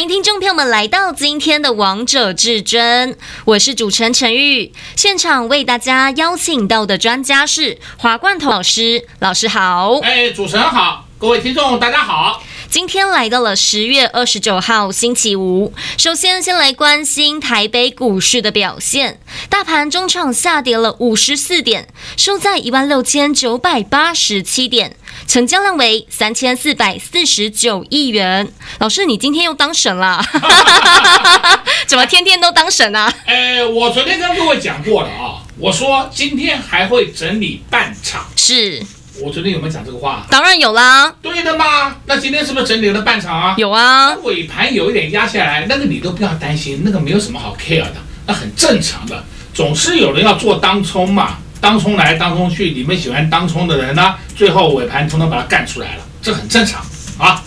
欢迎听众朋友们来到今天的《王者至尊》，我是主持人陈玉。现场为大家邀请到的专家是华冠头老师，老师好。哎，主持人好，各位听众大家好。今天来到了十月二十九号星期五，首先先来关心台北股市的表现，大盘中场下跌了五十四点，收在一万六千九百八十七点，成交量为三千四百四十九亿元。老师，你今天又当神了？怎么天天都当神啊？哎，我昨天跟各位讲过了啊，我说今天还会整理半场。是。我昨天有没有讲这个话？当然有啦。对的嘛，那今天是不是整理了半场啊？有啊。尾盘有一点压下来，那个你都不要担心，那个没有什么好 care 的，那很正常的。总是有人要做当冲嘛，当冲来当冲去，你们喜欢当冲的人呢，最后尾盘通通把它干出来了，这很正常啊。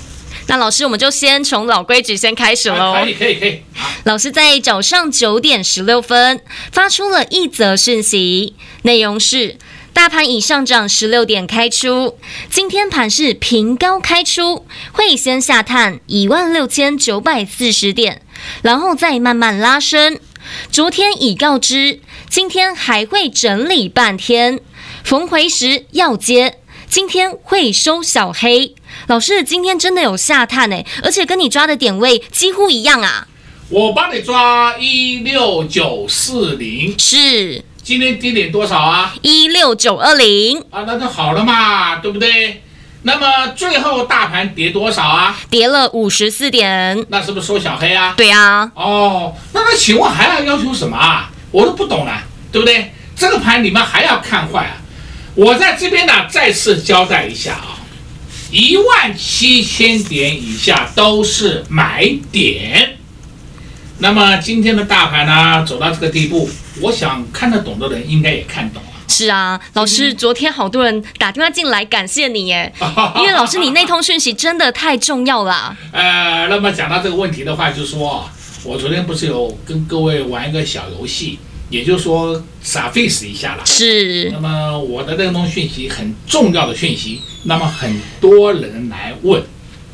那老师，我们就先从老规矩先开始喽。可以可以可以。老师在早上九点十六分发出了一则讯息，内容是。大盘已上涨十六点开出，今天盘是平高开出，会先下探一万六千九百四十点，然后再慢慢拉升。昨天已告知，今天还会整理半天，逢回时要接。今天会收小黑。老师，今天真的有下探诶，而且跟你抓的点位几乎一样啊。我帮你抓一六九四零。是。今天低点多少啊？一六九二零啊，那就好了嘛，对不对？那么最后大盘跌多少啊？跌了五十四点，那是不是收小黑啊？对啊。哦，那那请问还要要求什么啊？我都不懂了，对不对？这个盘你们还要看坏啊？我在这边呢，再次交代一下啊，一万七千点以下都是买点。那么今天的大盘呢，走到这个地步，我想看得懂的人应该也看懂了。是啊，老师，昨天好多人打电话进来感谢你耶，因为老师你那通讯息真的太重要了。呃，那么讲到这个问题的话，就是说我昨天不是有跟各位玩一个小游戏，也就是说傻 face 一下了。是。那么我的那通讯息很重要的讯息，那么很多人来问，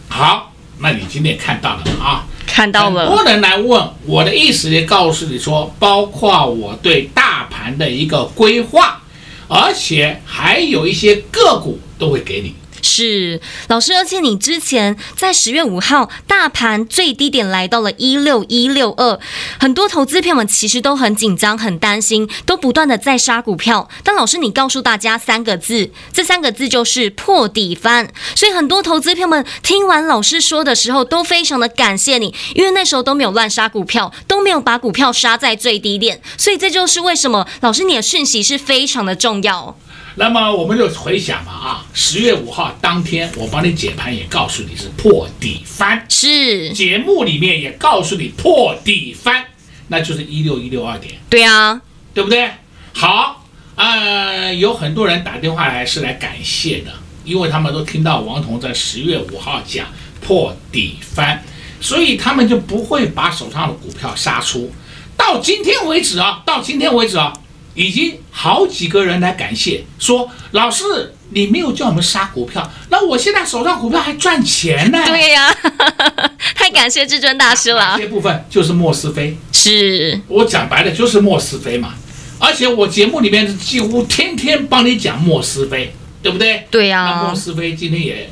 好，那你今天看到了啊？看到了，很多人来问，我的意思也告诉你说，包括我对大盘的一个规划，而且还有一些个股都会给你。是老师，而且你之前在十月五号大盘最低点来到了一六一六二，很多投资朋友们其实都很紧张、很担心，都不断的在杀股票。但老师，你告诉大家三个字，这三个字就是破底翻。所以很多投资朋友们听完老师说的时候，都非常的感谢你，因为那时候都没有乱杀股票，都没有把股票杀在最低点。所以这就是为什么老师你的讯息是非常的重要。那么我们就回想嘛啊，十月五号当天我帮你解盘也告诉你是破底翻，是节目里面也告诉你破底翻，那就是一六一六二点，对啊，对不对？好，呃，有很多人打电话来是来感谢的，因为他们都听到王彤在十月五号讲破底翻，所以他们就不会把手上的股票杀出。到今天为止啊，到今天为止啊。已经好几个人来感谢，说老师你没有叫我们杀股票，那我现在手上股票还赚钱呢。对呀、啊，太感谢至尊大师了。这部分就是莫是非，是我讲白了就是莫是非嘛。而且我节目里面几乎天天帮你讲莫是非，对不对？对呀、啊。那莫是非今天也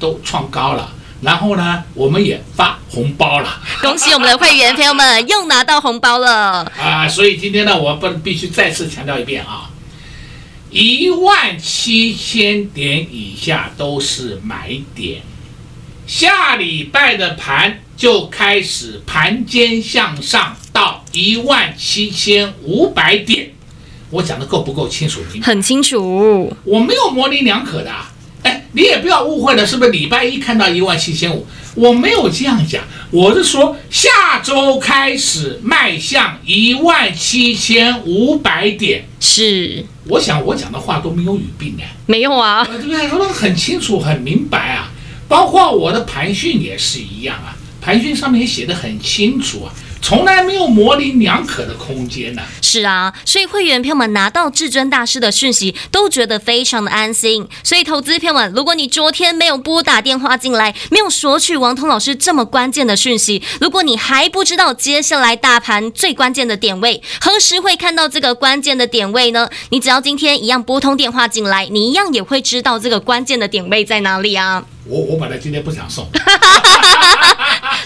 都创高了。然后呢，我们也发红包了，恭喜我们的会员朋友们又拿到红包了啊！所以今天呢，我不必须再次强调一遍啊，一万七千点以下都是买点，下礼拜的盘就开始盘间向上到一万七千五百点，我讲的够不够清楚？很清楚，我没有模棱两可的。哎，你也不要误会了，是不是礼拜一看到一万七千五？我没有这样讲，我是说下周开始迈向一万七千五百点。是，我想我讲的话都没有语病哎，没有啊，对不对？说的很清楚、很明白啊，包括我的盘讯也是一样啊，盘讯上面也写的很清楚啊。从来没有模棱两可的空间呢、啊。是啊，所以会员朋友们拿到至尊大师的讯息，都觉得非常的安心。所以投资朋友们，如果你昨天没有拨打电话进来，没有索取王通老师这么关键的讯息，如果你还不知道接下来大盘最关键的点位，何时会看到这个关键的点位呢？你只要今天一样拨通电话进来，你一样也会知道这个关键的点位在哪里啊。我我本来今天不想送，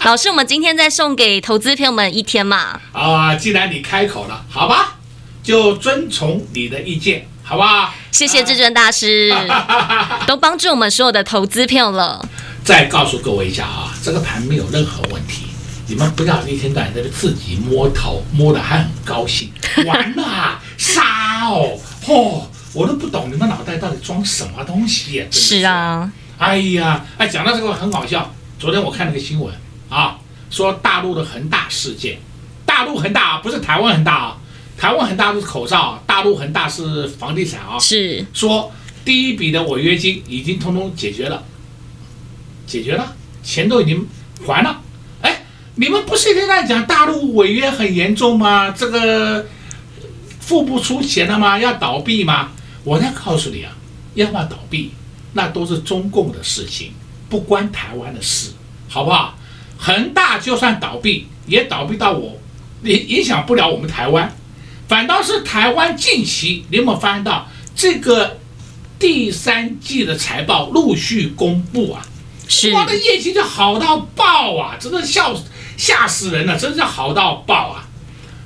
老师，我们今天再送给投资朋友们一天嘛？啊，既然你开口了，好吧，就遵从你的意见，好不好？谢谢至尊大师，都帮助我们所有的投资朋友了。再告诉各位一下啊，这个盘没有任何问题，你们不要一天到晚在这自己摸头，摸的还很高兴，完了，杀哦，嚯，我都不懂你们脑袋到底装什么东西呀？是啊。哎呀，哎，讲到这个很好笑。昨天我看了个新闻啊，说大陆的恒大事件，大陆恒大不是台湾恒大啊，台湾恒大是口罩，大陆恒大是房地产啊。是说第一笔的违约金已经通通解决了，解决了，钱都已经还了。哎，你们不是一直在讲大陆违约很严重吗？这个付不出钱了吗？要倒闭吗？我再告诉你啊，要不要倒闭？那都是中共的事情，不关台湾的事，好不好？恒大就算倒闭，也倒闭到我，也影响不了我们台湾。反倒是台湾近期，你有没有发现到这个第三季的财报陆续公布啊？是，我的业绩就好到爆啊！真的笑吓死人了，真是好到爆啊！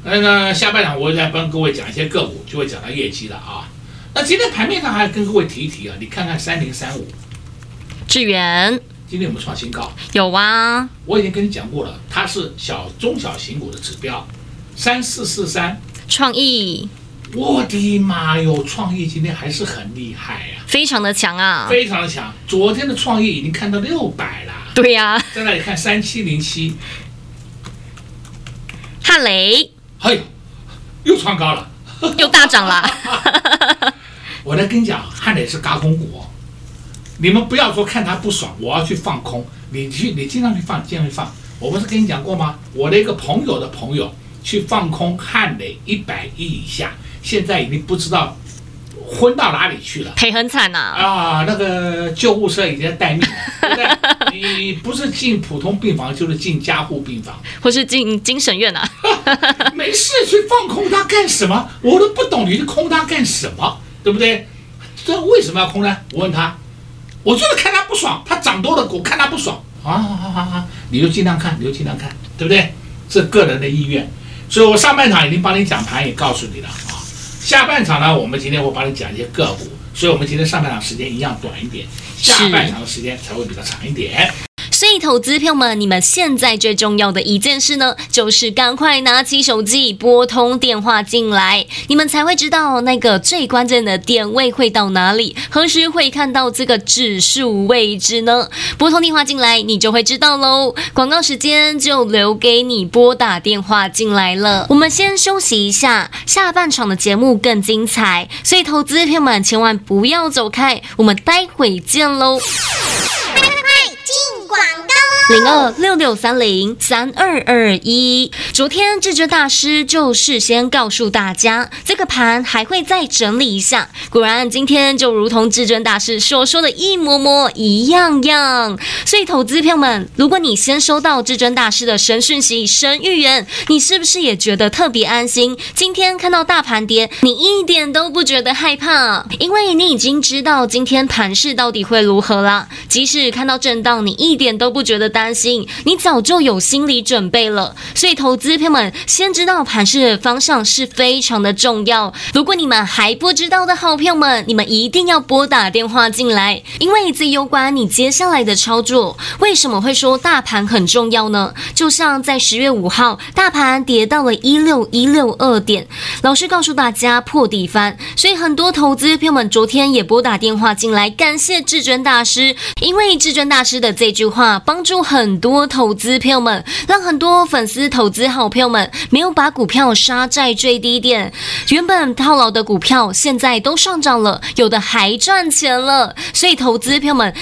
那那下半场我再帮各位讲一些个股，就会讲到业绩了啊。那今天盘面上还要跟各位提一提啊，你看看三零三五，智原今天有没有创新高？有啊，我已经跟你讲过了，它是小中小型股的指标。三四四三。创意，我的妈哟，创意今天还是很厉害呀、啊，非常的强啊，非常的强。昨天的创意已经看到六百了，对呀、啊，在那里看三七零七，汉磊，嘿，又创高了，又大涨了。我来跟你讲，汉雷是嘎空股，你们不要说看他不爽，我要去放空，你去，你经常去放，经常去放。我不是跟你讲过吗？我的一个朋友的朋友去放空汉磊一百亿以下，现在已经不知道昏到哪里去了，赔很惨呐！啊，那个救护车已经在待命了，对不对？你不是进普通病房，就是进加护病房，或是进精神院啊？没事去放空它干什么？我都不懂，你去空它干什么？对不对？这为什么要空呢？我问他，我就是看他不爽，他涨多了，我看他不爽啊！好好好好，你就尽量看，你就尽量看，对不对？这个人的意愿。所以我上半场已经帮你讲盘，也告诉你了啊。下半场呢，我们今天会帮你讲一些个股，所以我们今天上半场时间一样短一点，下半场的时间才会比较长一点。所以，投资票们，你们现在最重要的一件事呢，就是赶快拿起手机拨通电话进来，你们才会知道那个最关键的点位会到哪里，何时会看到这个指数位置呢？拨通电话进来，你就会知道喽。广告时间就留给你拨打电话进来了。我们先休息一下，下半场的节目更精彩，所以投资票们千万不要走开，我们待会见喽。广告零二六六三零三二二一。昨天至尊大师就事先告诉大家，这个盘还会再整理一下。果然，今天就如同至尊大师所说的一模模一样样。所以，投资票们，如果你先收到至尊大师的神讯息、神预言，你是不是也觉得特别安心？今天看到大盘跌，你一点都不觉得害怕，因为你已经知道今天盘势到底会如何了。即使看到震荡，你一点都不觉得担心，你早就有心理准备了。所以，投资朋友们先知道盘势的方向是非常的重要。如果你们还不知道的好朋友们，你们一定要拨打电话进来，因为这攸关你接下来的操作。为什么会说大盘很重要呢？就像在十月五号，大盘跌到了一六一六二点，老师告诉大家破底翻，所以很多投资朋友们昨天也拨打电话进来，感谢至尊大师，因为至尊大师的这句划帮助很多投资朋友们，让很多粉丝、投资好朋友们没有把股票杀在最低点，原本套牢的股票现在都上涨了，有的还赚钱了。所以，投资朋友们。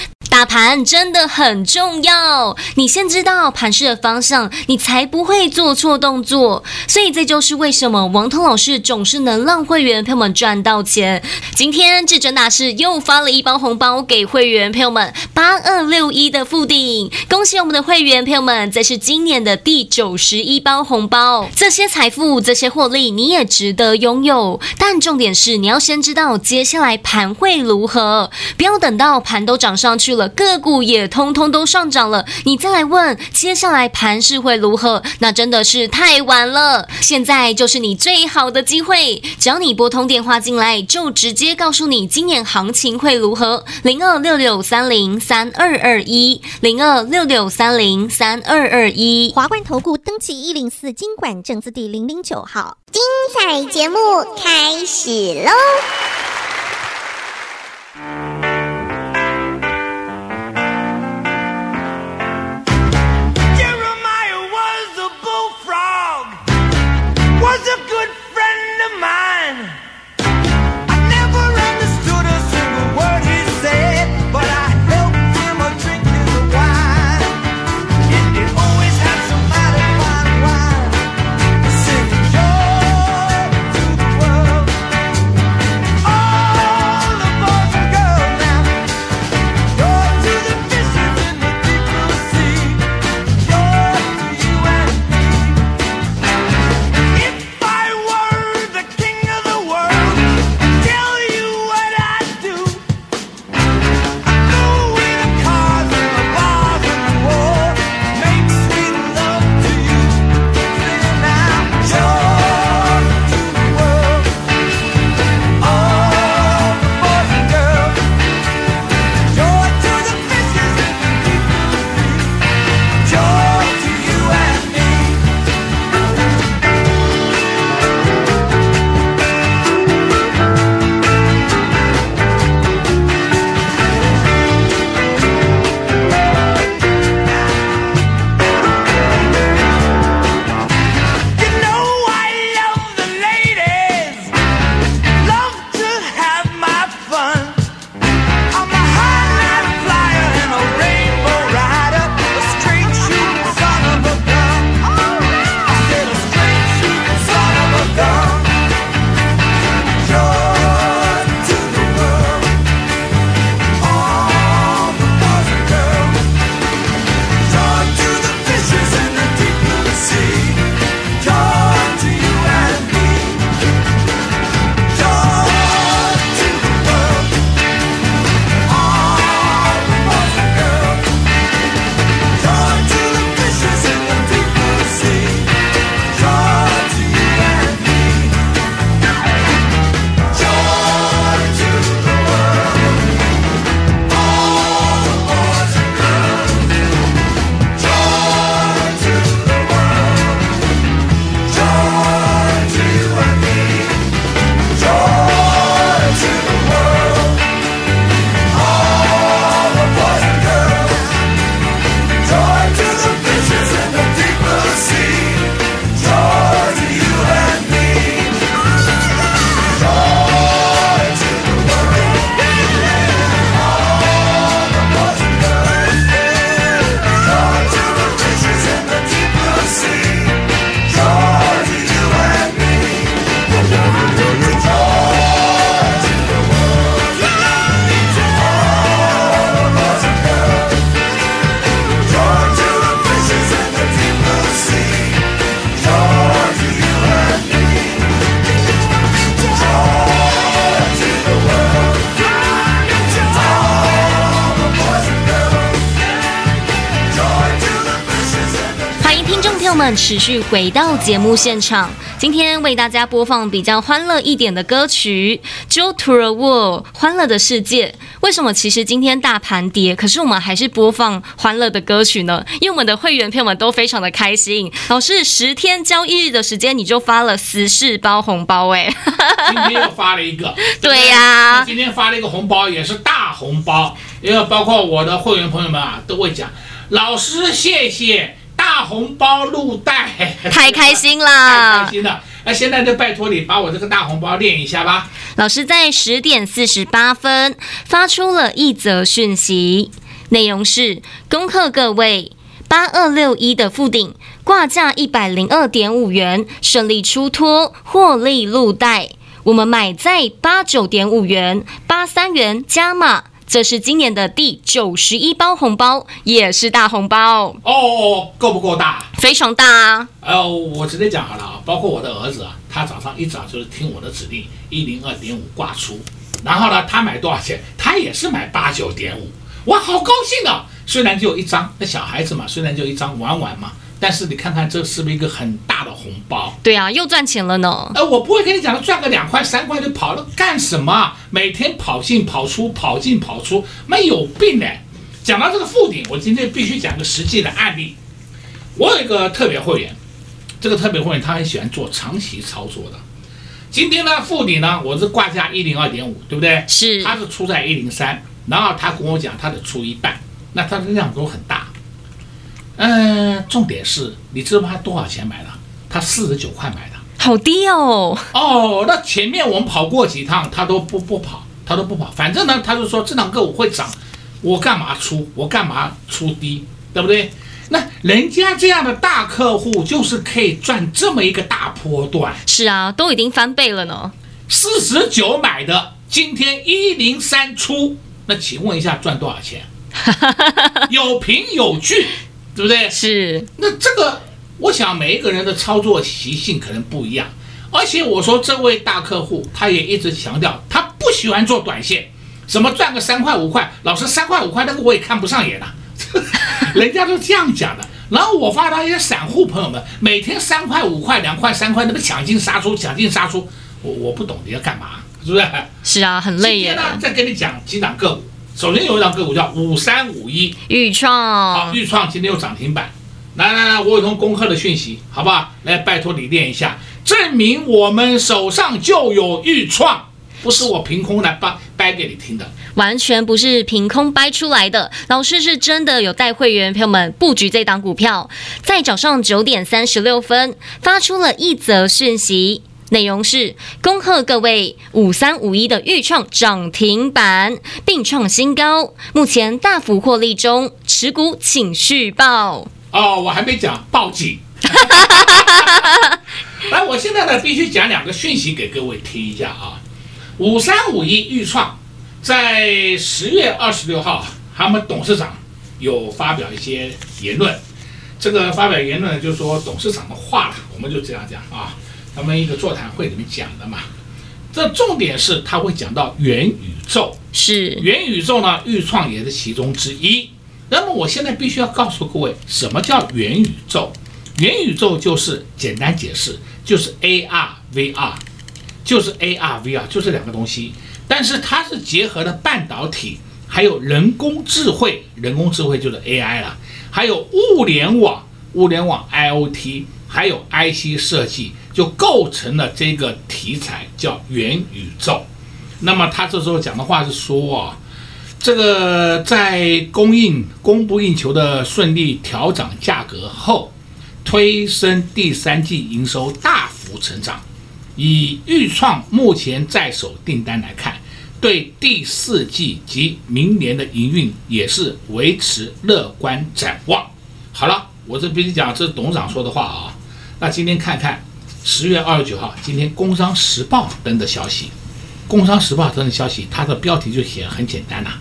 盘真的很重要，你先知道盘势的方向，你才不会做错动作。所以这就是为什么王通老师总是能让会员朋友们赚到钱。今天至尊大师又发了一包红包给会员朋友们，八二六一的富顶，恭喜我们的会员朋友们，这是今年的第九十一包红包。这些财富，这些获利，你也值得拥有。但重点是，你要先知道接下来盘会如何，不要等到盘都涨上去了。个股也通通都上涨了，你再来问接下来盘势会如何？那真的是太晚了。现在就是你最好的机会，只要你拨通电话进来，就直接告诉你今年行情会如何。零二六六三零三二二一，零二六六三零三二二一。华冠投顾登记一零四金管证字第零零九号，精彩节目开始喽！持续回到节目现场，今天为大家播放比较欢乐一点的歌曲《Joy to the World》欢乐的世界。为什么其实今天大盘跌，可是我们还是播放欢乐的歌曲呢？因为我们的会员朋友们都非常的开心。老师，十天交易日的时间你就发了十四包红包哎！今天又发了一个，对呀、啊，今天发了一个红包也是大红包，因为包括我的会员朋友们啊都会讲。老师谢谢大红包入袋，太开心太啦开！心了。那现在就拜托你把我这个大红包念一下吧。老师在十点四十八分发出了一则讯息，内容是：恭贺各位八二六一的附顶挂价一百零二点五元顺利出脱，获利入袋。我们买在八九点五元，八三元加码。这是今年的第九十一包红包，也是大红包，哦，够不够大？非常大啊！呃，我直接讲好了啊，包括我的儿子啊，他早上一早就是听我的指令，一零二点五挂出，然后呢，他买多少钱？他也是买八九点五，哇，好高兴啊！虽然就有一张，那小孩子嘛，虽然就一张玩玩嘛，但是你看看这是不是一个很大的红包？对啊，又赚钱了呢。呃，我不会跟你讲的，赚个两块三块就跑了干什么？每天跑进跑出，跑进跑出，没有病呢。讲到这个附顶，我今天必须讲个实际的案例。我有一个特别会员，这个特别会员他很喜欢做长期操作的。今天呢，富鼎呢，我是挂价一零二点五，对不对？是。他是出在一零三，然后他跟我讲他的出一半，那他的量都很大。嗯、呃，重点是，你知道他多少钱买的？他四十九块买的，好低哦。哦，那前面我们跑过几趟，他都不不跑，他都不跑。反正呢，他就说这档个股会涨，我干嘛出？我干嘛出低？对不对？那人家这样的大客户就是可以赚这么一个大波段。是啊，都已经翻倍了呢。四十九买的，今天一零三出，那请问一下赚多少钱？有凭有据，对不对？是。那这个，我想每一个人的操作习性可能不一样。而且我说这位大客户，他也一直强调，他不喜欢做短线，什么赚个三块五块，老师三块五块那个我也看不上眼啊。人家都这样讲的，然后我发到一些散户朋友们，每天三块五块、两块三块，那个抢进杀出、抢进杀出，我我不懂你要干嘛，是不是？是啊，很累耶。今天呢，再跟你讲几档个股，首先有一档个股叫五三五一，豫创。好，豫创今天有涨停板。来来来，我有一通功课的讯息，好不好？来，拜托你念一下，证明我们手上就有豫创。不是我凭空来掰掰给你听的，完全不是凭空掰出来的。老师是真的有带会员朋友们布局这档股票，在早上九点三十六分发出了一则讯息，内容是恭贺各位五三五一的预创涨停板并创新高，目前大幅获利中，持股请续报。哦，我还没讲报警。来，我现在呢必须讲两个讯息给各位听一下啊。五三五一预创在十月二十六号，他们董事长有发表一些言论。这个发表言论就是说董事长的话了，我们就这样讲啊。他们一个座谈会里面讲的嘛。这重点是他会讲到元宇宙，是元宇宙呢，预创也是其中之一。那么我现在必须要告诉各位，什么叫元宇宙？元宇宙就是简单解释，就是 AR、VR。就是 AR、VR，就这两个东西，但是它是结合了半导体，还有人工智慧，人工智慧就是 AI 了，还有物联网，物联网 IoT，还有 IC 设计，就构成了这个题材叫元宇宙。那么他这时候讲的话是说啊，这个在供应供不应求的顺利调涨价格后，推升第三季营收大幅成长。以预创目前在手订单来看，对第四季及明年的营运也是维持乐观展望。好了，我这必须讲，这是董事长说的话啊。那今天看看十月二十九号，今天《工商时报》登的消息，《工商时报》登的消息，它的标题就写很简单呐、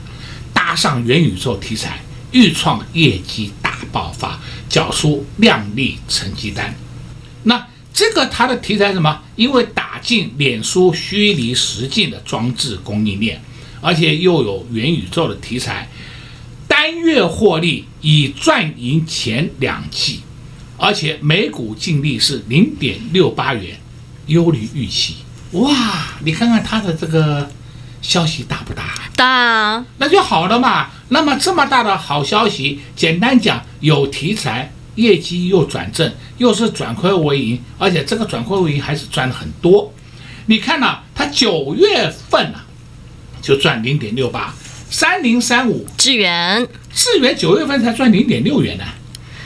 搭上元宇宙题材，钰创业绩大爆发，缴出亮丽成绩单。那。这个它的题材什么？因为打进脸书虚拟实境的装置供应链，而且又有元宇宙的题材，单月获利已赚赢前两季，而且每股净利是零点六八元，优于预期。哇，你看看它的这个消息大不大？大啊，那就好了嘛。那么这么大的好消息，简单讲有题材。业绩又转正，又是转亏为盈，而且这个转亏为盈还是赚了很多。你看呐、啊，它九月份啊就赚零点六八，三零三五智原，智原九月份才赚零点六元呢，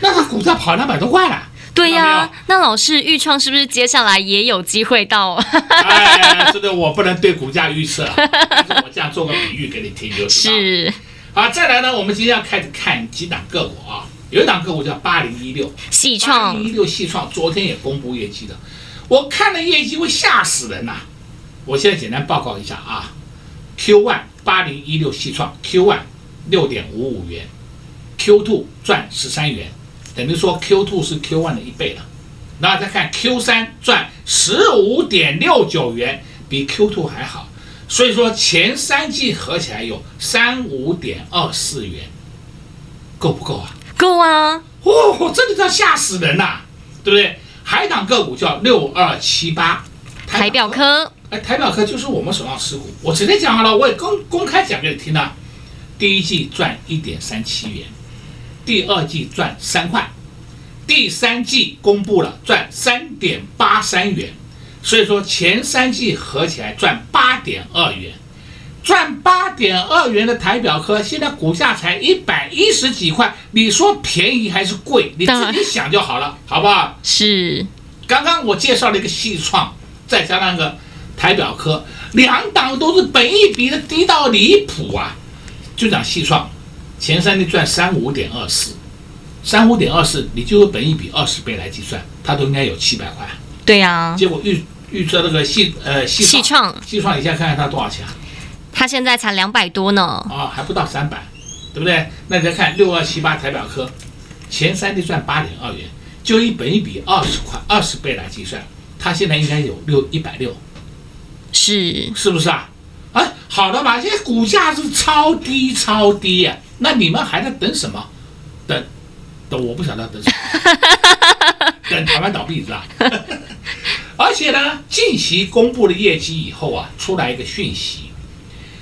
那它股价跑两百多块了。对呀、啊，那老师钰创是不是接下来也有机会到？哎，这个我不能对股价预测，但是我这样做个比喻给你听就知道。是。好，再来呢，我们今天要开始看几档个股啊，有一档个股叫八零一六，细创，八零一六细创昨天也公布业绩的，我看了业绩会吓死人呐、啊。我现在简单报告一下啊，Q one 八零一六细创，Q one 六点五五元，Q two 赚十三元。等于说 Q2 是 Q1 的一倍了，然后再看 Q3 赚十五点六九元，比 Q2 还好，所以说前三季合起来有三五点二四元，够不够啊？够啊！哦，真的叫吓死人呐、啊，对不对？海港个股叫六二七八，台表科，哎，台表科就是我们手上持股，我直接讲好了，我也公公开讲给你听了，第一季赚一点三七元。第二季赚三块，第三季公布了赚三点八三元，所以说前三季合起来赚八点二元，赚八点二元的台表科现在股价才一百一十几块，你说便宜还是贵？你自己想就好了，好不好？是。刚刚我介绍了一个细创，再加上个台表科，两档都是本益比的低到离谱啊！就讲细创。前三天赚三五点二四，三五点二四，你就用本一比二十倍来计算，它都应该有七百块。对呀、啊。结果预预测那个细呃细细创，细创，你现在看看它多少钱？它现在才两百多呢。啊、哦，还不到三百，对不对？那你再看六二七八台表科，前三天赚八点二元，就以本一比二十块二十倍来计算，它现在应该有六一百六，是是不是啊？哎，好的嘛，现在股价是超低超低呀、啊，那你们还在等什么？等，等，我不晓得等什么，等台湾倒闭是吧？而且呢，近期公布了业绩以后啊，出来一个讯息，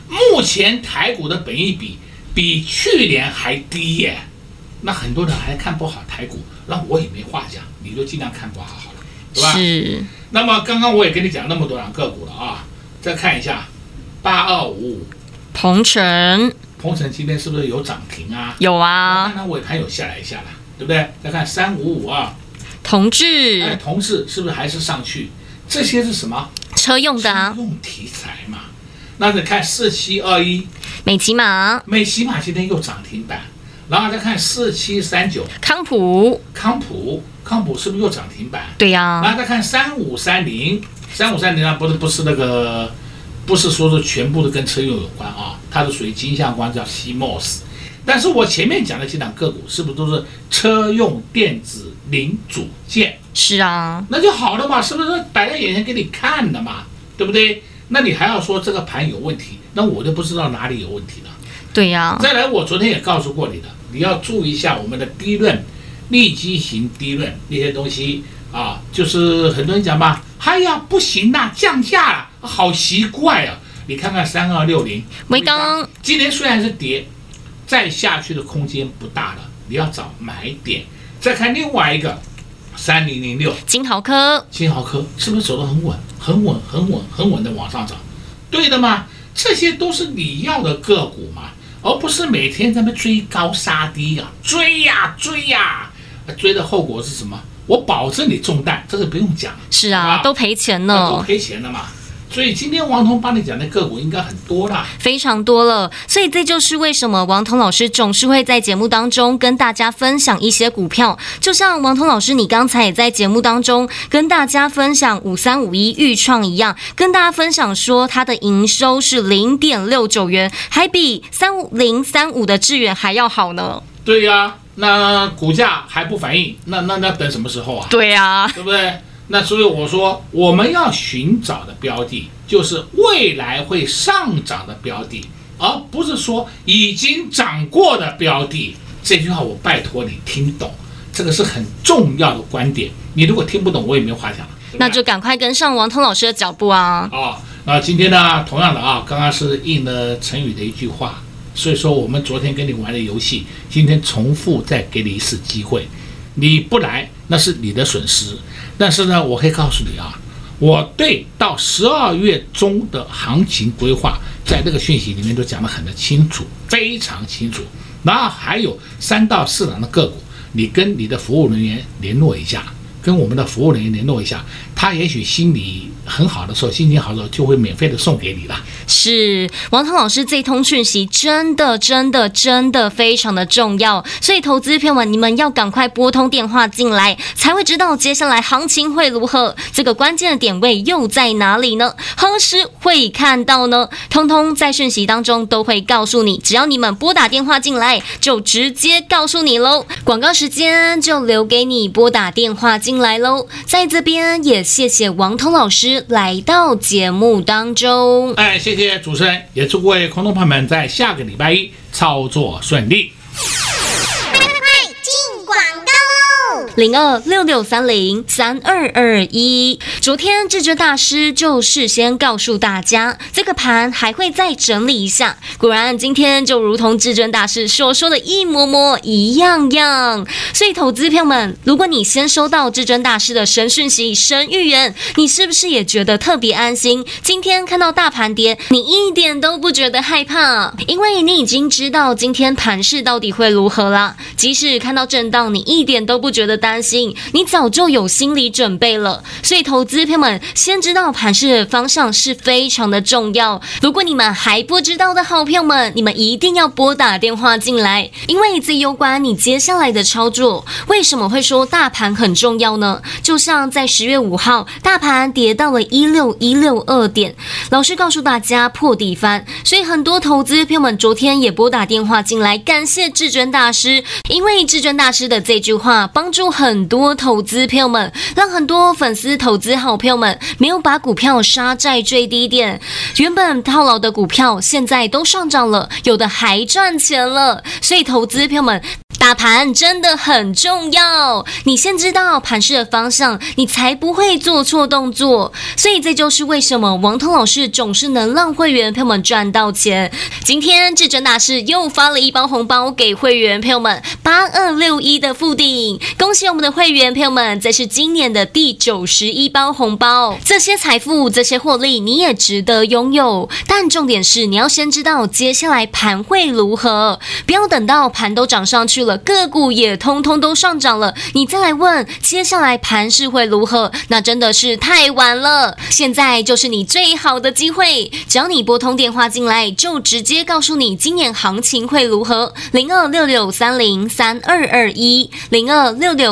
目前台股的本益比比去年还低耶，那很多人还看不好台股，那我也没话讲，你就尽量看不好好了，对吧？是。那么刚刚我也跟你讲那么多档个股了啊，再看一下。八二五五，鹏程，鹏程今天是不是有涨停啊？有啊，看它尾盘有下来一下了，对不对？再看三五五二，同志，哎，同志是不是还是上去？这些是什么？车用的啊，车用题材嘛。那你看四七二一，美琪玛，美琪玛今天又涨停板，然后再看四七三九，康普，康普，康普是不是又涨停板？对呀、啊。然后再看三五三零，三五三零啊，不是不是那个。不是说是全部都跟车用有关啊，它是属于金相关，叫 CMOS。但是我前面讲的几档个股是不是都是车用电子零组件？是啊，那就好了嘛，是不是摆在眼前给你看的嘛，对不对？那你还要说这个盘有问题，那我就不知道哪里有问题了。对呀、啊。再来，我昨天也告诉过你的，你要注意一下我们的低论、利基型低论那些东西啊，就是很多人讲嘛，哎呀不行呐，降价了。好奇怪啊！你看看三二六零，威刚今年虽然是跌，再下去的空间不大了，你要找买点。再看另外一个三零零六，金豪科，金豪科是不是走得很稳，很稳，很稳，很稳的往上涨？对的吗？这些都是你要的个股嘛，而不是每天在那追高杀低啊，追呀追呀，追的后果是什么？我保证你中弹，这个不用讲。是啊，都赔钱呢，都赔钱了嘛。所以今天王彤帮你讲的个股应该很多啦，非常多了。所以这就是为什么王彤老师总是会在节目当中跟大家分享一些股票。就像王彤老师，你刚才也在节目当中跟大家分享五三五一预创一样，跟大家分享说它的营收是零点六九元，还比三零三五的致远还要好呢。对呀、啊，那股价还不反应，那那那等什么时候啊？对呀、啊，对不对？那所以我说，我们要寻找的标的，就是未来会上涨的标的，而不是说已经涨过的标的。这句话我拜托你听懂，这个是很重要的观点。你如果听不懂，我也没话讲。那就赶快跟上王通老师的脚步啊！哦，那今天呢，同样的啊，刚刚是应了成语的一句话，所以说我们昨天跟你玩的游戏，今天重复再给你一次机会，你不来那是你的损失。但是呢，我可以告诉你啊，我对到十二月中的行情规划，在这个讯息里面都讲得很的清楚，非常清楚。然后还有三到四档的个股，你跟你的服务人员联络一下，跟我们的服务人员联络一下，他也许心里。很好的时候，心情好的时候，就会免费的送给你了。是王涛老师这通讯息真的真的真的非常的重要，所以投资朋友们，你们要赶快拨通电话进来，才会知道接下来行情会如何，这个关键的点位又在哪里呢？何时会看到呢？通通在讯息当中都会告诉你，只要你们拨打电话进来，就直接告诉你喽。广告时间就留给你拨打电话进来喽。在这边也谢谢王彤老师。来到节目当中，哎，谢谢主持人，也祝各位空头朋友们在下个礼拜一操作顺利。零二六六三零三二二一，昨天至尊大师就事先告诉大家，这个盘还会再整理一下。果然，今天就如同至尊大师所说的一模模一样样。所以，投资朋友们，如果你先收到至尊大师的神讯息、神预言，你是不是也觉得特别安心？今天看到大盘跌，你一点都不觉得害怕，因为你已经知道今天盘势到底会如何了。即使看到震荡，你一点都不觉得担心，你早就有心理准备了。所以，投资朋友们先知道盘势的方向是非常的重要。如果你们还不知道的好朋友们，你们一定要拨打电话进来，因为这攸关你接下来的操作。为什么会说大盘很重要呢？就像在十月五号，大盘跌到了一六一六二点，老师告诉大家破底翻，所以很多投资朋友们昨天也拨打电话进来，感谢至尊大师，因为至尊大师的这句话帮助。很多投资朋友们，让很多粉丝、投资好朋友们没有把股票杀在最低点，原本套牢的股票现在都上涨了，有的还赚钱了。所以，投资朋友们。大盘真的很重要，你先知道盘势的方向，你才不会做错动作。所以这就是为什么王通老师总是能让会员朋友们赚到钱。今天至尊大师又发了一包红包给会员朋友们，八二六一的附顶，恭喜我们的会员朋友们，这是今年的第九十一包红包。这些财富，这些获利，你也值得拥有。但重点是，你要先知道接下来盘会如何，不要等到盘都涨上去了。个股也通通都上涨了，你再来问接下来盘是会如何？那真的是太晚了。现在就是你最好的机会，只要你拨通电话进来，就直接告诉你今年行情会如何。零二六六三零三二二一，零二六六